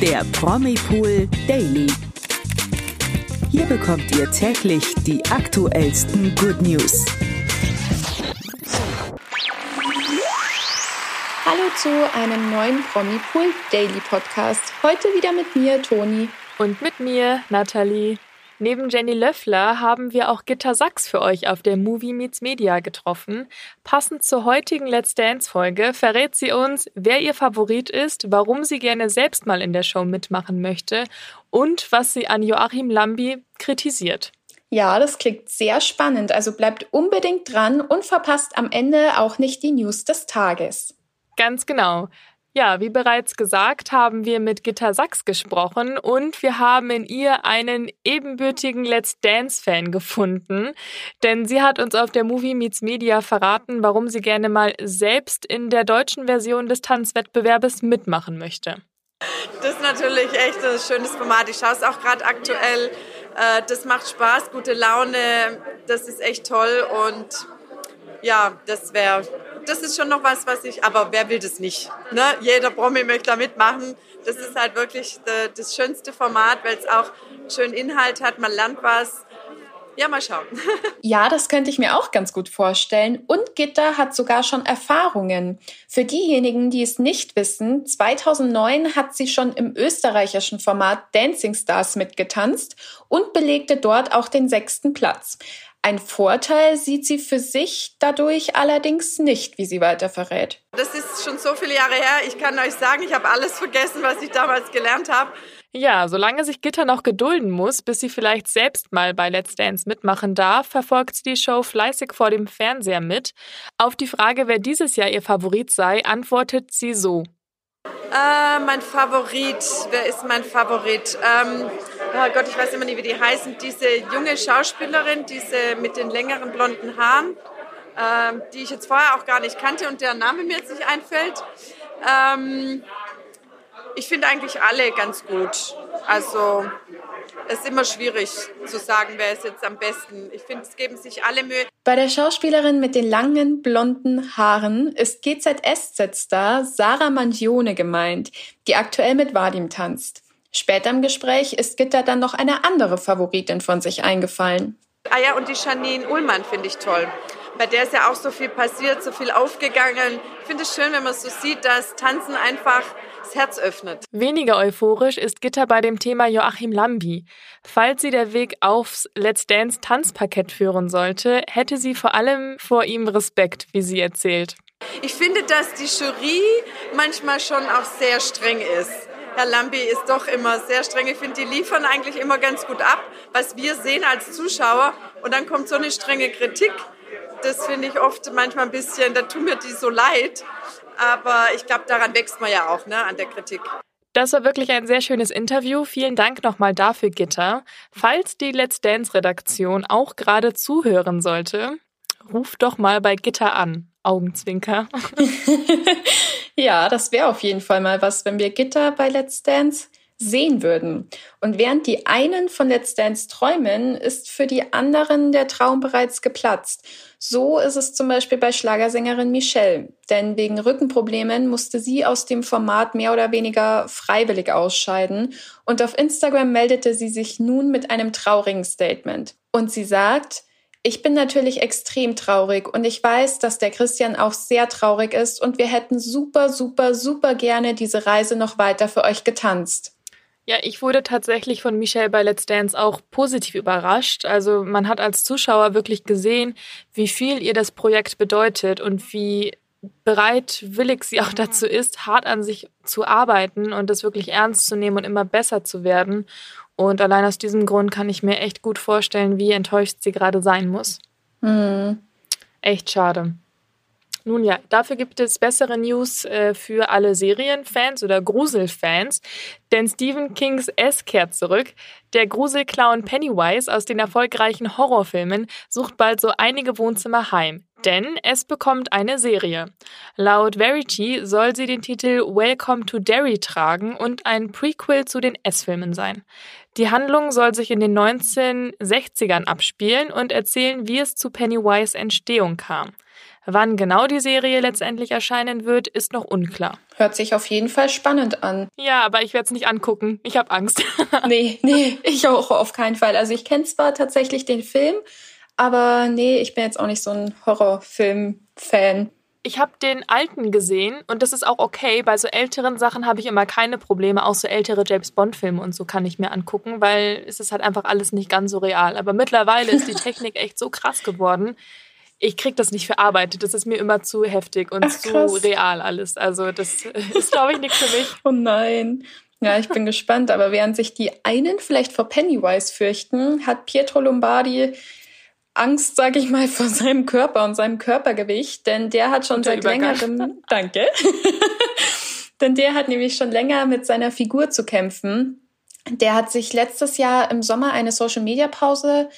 der Promipool Daily. Hier bekommt ihr täglich die aktuellsten Good News. Hallo zu einem neuen Promipool Daily Podcast. Heute wieder mit mir, Toni. Und mit mir, Nathalie. Neben Jenny Löffler haben wir auch Gitta Sachs für euch auf der Movie Meets Media getroffen. Passend zur heutigen Let's Dance Folge verrät sie uns, wer ihr Favorit ist, warum sie gerne selbst mal in der Show mitmachen möchte und was sie an Joachim Lambi kritisiert. Ja, das klingt sehr spannend, also bleibt unbedingt dran und verpasst am Ende auch nicht die News des Tages. Ganz genau. Ja, wie bereits gesagt, haben wir mit Gitta Sachs gesprochen und wir haben in ihr einen ebenbürtigen Let's Dance-Fan gefunden. Denn sie hat uns auf der Movie Meets Media verraten, warum sie gerne mal selbst in der deutschen Version des Tanzwettbewerbes mitmachen möchte. Das ist natürlich echt ein schönes Format. Ich schaue es auch gerade aktuell. Äh, das macht Spaß, gute Laune. Das ist echt toll und ja, das wäre das ist schon noch was, was ich, aber wer will das nicht? Ne? Jeder Promi möchte da mitmachen. Das ist halt wirklich das schönste Format, weil es auch schön Inhalt hat, man lernt was. Ja, mal schauen. Ja, das könnte ich mir auch ganz gut vorstellen. Und Gitter hat sogar schon Erfahrungen. Für diejenigen, die es nicht wissen, 2009 hat sie schon im österreichischen Format Dancing Stars mitgetanzt und belegte dort auch den sechsten Platz. Ein Vorteil sieht sie für sich dadurch allerdings nicht, wie sie weiter verrät. Das ist schon so viele Jahre her. Ich kann euch sagen, ich habe alles vergessen, was ich damals gelernt habe. Ja, solange sich Gitter noch gedulden muss, bis sie vielleicht selbst mal bei Let's Dance mitmachen darf, verfolgt sie die Show fleißig vor dem Fernseher mit. Auf die Frage, wer dieses Jahr ihr Favorit sei, antwortet sie so. Äh, mein Favorit, wer ist mein Favorit? Ähm, oh Gott, ich weiß immer nicht, wie die heißen. Diese junge Schauspielerin, diese mit den längeren blonden Haaren, ähm, die ich jetzt vorher auch gar nicht kannte und deren Name mir jetzt nicht einfällt. Ähm, ich finde eigentlich alle ganz gut. Also es ist immer schwierig zu sagen, wer ist jetzt am besten. Ich finde, es geben sich alle Mühe. Bei der Schauspielerin mit den langen blonden Haaren ist GZSZ-Star Sarah Mangione gemeint, die aktuell mit Vadim tanzt. Später im Gespräch ist Gitter dann noch eine andere Favoritin von sich eingefallen. Ah ja, und die Janine Ullmann finde ich toll. Bei der ist ja auch so viel passiert, so viel aufgegangen. Ich finde es schön, wenn man so sieht, dass Tanzen einfach das Herz öffnet. Weniger euphorisch ist Gitter bei dem Thema Joachim Lambi. Falls sie der Weg aufs Let's Dance Tanzparkett führen sollte, hätte sie vor allem vor ihm Respekt, wie sie erzählt. Ich finde, dass die Jury manchmal schon auch sehr streng ist. Herr Lambi ist doch immer sehr streng. Ich finde, die liefern eigentlich immer ganz gut ab, was wir sehen als Zuschauer. Und dann kommt so eine strenge Kritik. Das finde ich oft manchmal ein bisschen, da tut mir die so leid. Aber ich glaube, daran wächst man ja auch, ne, an der Kritik. Das war wirklich ein sehr schönes Interview. Vielen Dank nochmal dafür, Gitter. Falls die Let's Dance Redaktion auch gerade zuhören sollte, ruft doch mal bei Gitter an. Augenzwinker. ja, das wäre auf jeden Fall mal was, wenn wir Gitter bei Let's Dance sehen würden. Und während die einen von Let's Dance träumen, ist für die anderen der Traum bereits geplatzt. So ist es zum Beispiel bei Schlagersängerin Michelle. Denn wegen Rückenproblemen musste sie aus dem Format mehr oder weniger freiwillig ausscheiden. Und auf Instagram meldete sie sich nun mit einem traurigen Statement. Und sie sagt, ich bin natürlich extrem traurig und ich weiß, dass der Christian auch sehr traurig ist und wir hätten super, super, super gerne diese Reise noch weiter für euch getanzt. Ja, ich wurde tatsächlich von Michelle bei Let's Dance auch positiv überrascht. Also man hat als Zuschauer wirklich gesehen, wie viel ihr das Projekt bedeutet und wie bereitwillig sie auch dazu ist, hart an sich zu arbeiten und das wirklich ernst zu nehmen und immer besser zu werden. Und allein aus diesem Grund kann ich mir echt gut vorstellen, wie enttäuscht sie gerade sein muss. Mhm. Echt schade. Nun ja, dafür gibt es bessere News äh, für alle Serienfans oder Gruselfans, denn Stephen Kings S kehrt zurück. Der Gruselclown Pennywise aus den erfolgreichen Horrorfilmen sucht bald so einige Wohnzimmer heim, denn es bekommt eine Serie. Laut Verity soll sie den Titel Welcome to Derry tragen und ein Prequel zu den S-Filmen sein. Die Handlung soll sich in den 1960ern abspielen und erzählen, wie es zu Pennywise Entstehung kam. Wann genau die Serie letztendlich erscheinen wird, ist noch unklar. Hört sich auf jeden Fall spannend an. Ja, aber ich werde es nicht angucken. Ich habe Angst. nee, nee, ich auch auf keinen Fall. Also ich kenne zwar tatsächlich den Film, aber nee, ich bin jetzt auch nicht so ein Horrorfilm-Fan. Ich habe den alten gesehen und das ist auch okay. Bei so älteren Sachen habe ich immer keine Probleme. Auch so ältere James Bond-Filme und so kann ich mir angucken, weil es ist halt einfach alles nicht ganz so real. Aber mittlerweile ist die Technik echt so krass geworden. Ich krieg das nicht verarbeitet. Das ist mir immer zu heftig und Ach, zu real alles. Also das ist, glaube ich, nichts für mich. Oh nein. Ja, ich bin gespannt. Aber während sich die einen vielleicht vor Pennywise fürchten, hat Pietro Lombardi Angst, sage ich mal, vor seinem Körper und seinem Körpergewicht, denn der hat schon seit längerem, danke, denn der hat nämlich schon länger mit seiner Figur zu kämpfen. Der hat sich letztes Jahr im Sommer eine Social Media Pause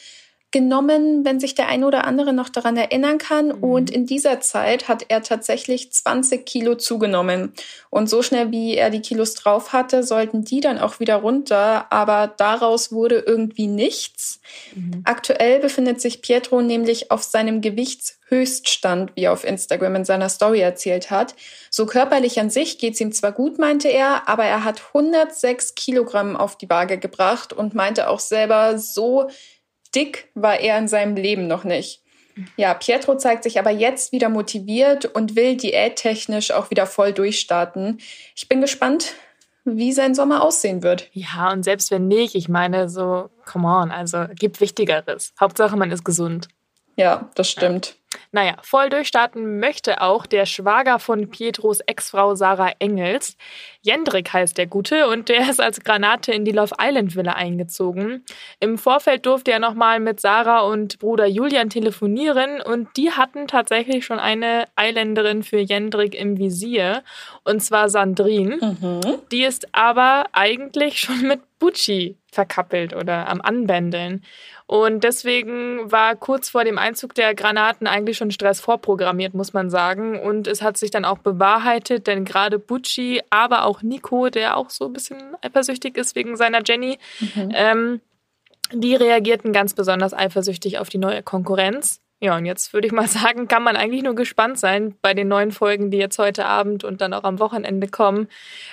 genommen, wenn sich der eine oder andere noch daran erinnern kann. Mhm. Und in dieser Zeit hat er tatsächlich 20 Kilo zugenommen. Und so schnell, wie er die Kilos drauf hatte, sollten die dann auch wieder runter. Aber daraus wurde irgendwie nichts. Mhm. Aktuell befindet sich Pietro nämlich auf seinem Gewichtshöchststand, wie er auf Instagram in seiner Story erzählt hat. So körperlich an sich geht's ihm zwar gut, meinte er, aber er hat 106 Kilogramm auf die Waage gebracht und meinte auch selber, so dick war er in seinem Leben noch nicht. Ja, Pietro zeigt sich aber jetzt wieder motiviert und will diättechnisch auch wieder voll durchstarten. Ich bin gespannt, wie sein Sommer aussehen wird. Ja, und selbst wenn nicht, ich meine, so, come on, also gibt Wichtigeres. Hauptsache, man ist gesund. Ja, das stimmt. Naja, voll durchstarten möchte auch der Schwager von Pietros Ex-Frau Sarah Engels. Jendrik heißt der Gute und der ist als Granate in die Love Island Villa eingezogen. Im Vorfeld durfte er nochmal mit Sarah und Bruder Julian telefonieren und die hatten tatsächlich schon eine Eiländerin für Jendrik im Visier und zwar Sandrine. Mhm. Die ist aber eigentlich schon mit Bucci verkappelt oder am Anbändeln. Und deswegen war kurz vor dem Einzug der Granaten eigentlich schon Stress vorprogrammiert, muss man sagen. Und es hat sich dann auch bewahrheitet, denn gerade Bucci, aber auch Nico, der auch so ein bisschen eifersüchtig ist wegen seiner Jenny, mhm. ähm, die reagierten ganz besonders eifersüchtig auf die neue Konkurrenz. Ja, und jetzt würde ich mal sagen, kann man eigentlich nur gespannt sein bei den neuen Folgen, die jetzt heute Abend und dann auch am Wochenende kommen,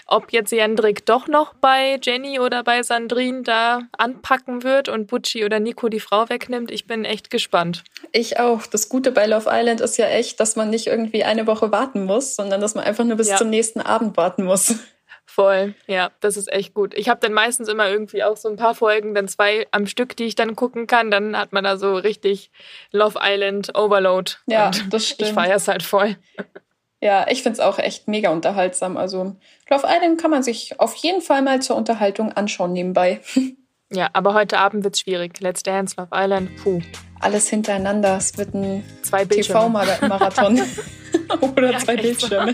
ob jetzt Jendrik doch noch bei Jenny oder bei Sandrine da anpacken wird und Butchi oder Nico die Frau wegnimmt. Ich bin echt gespannt. Ich auch. Das Gute bei Love Island ist ja echt, dass man nicht irgendwie eine Woche warten muss, sondern dass man einfach nur bis ja. zum nächsten Abend warten muss. Voll, ja, das ist echt gut. Ich habe dann meistens immer irgendwie auch so ein paar Folgen, dann zwei am Stück, die ich dann gucken kann. Dann hat man da so richtig Love Island Overload. Ja, Und das stimmt. Ich feiere es halt voll. Ja, ich finde es auch echt mega unterhaltsam. Also Love Island kann man sich auf jeden Fall mal zur Unterhaltung anschauen nebenbei. Ja, aber heute Abend wird es schwierig. Let's Dance, Love Island, puh. Alles hintereinander. Es wird ein TV-Marathon. Oder ja, zwei Bildschirme.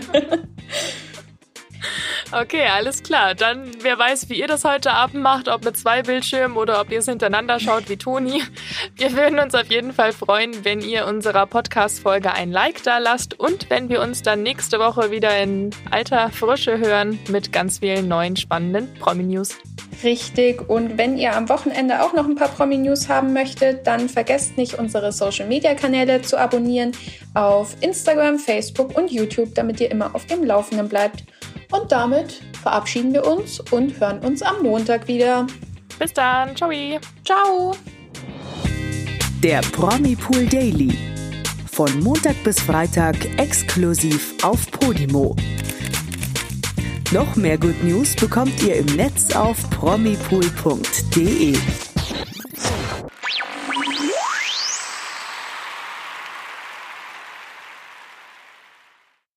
Okay, alles klar. Dann wer weiß, wie ihr das heute Abend macht, ob mit zwei Bildschirmen oder ob ihr es hintereinander schaut wie Toni. Wir würden uns auf jeden Fall freuen, wenn ihr unserer Podcast-Folge ein Like da lasst und wenn wir uns dann nächste Woche wieder in alter Frische hören mit ganz vielen neuen spannenden Promi-News. Richtig. Und wenn ihr am Wochenende auch noch ein paar Promi-News haben möchtet, dann vergesst nicht, unsere Social-Media-Kanäle zu abonnieren auf Instagram, Facebook und YouTube, damit ihr immer auf dem Laufenden bleibt. Und damit verabschieden wir uns und hören uns am Montag wieder. Bis dann. Ciao. Ciao. Der Promi Pool Daily. Von Montag bis Freitag exklusiv auf Podimo. Noch mehr Good News bekommt ihr im Netz auf promipool.de.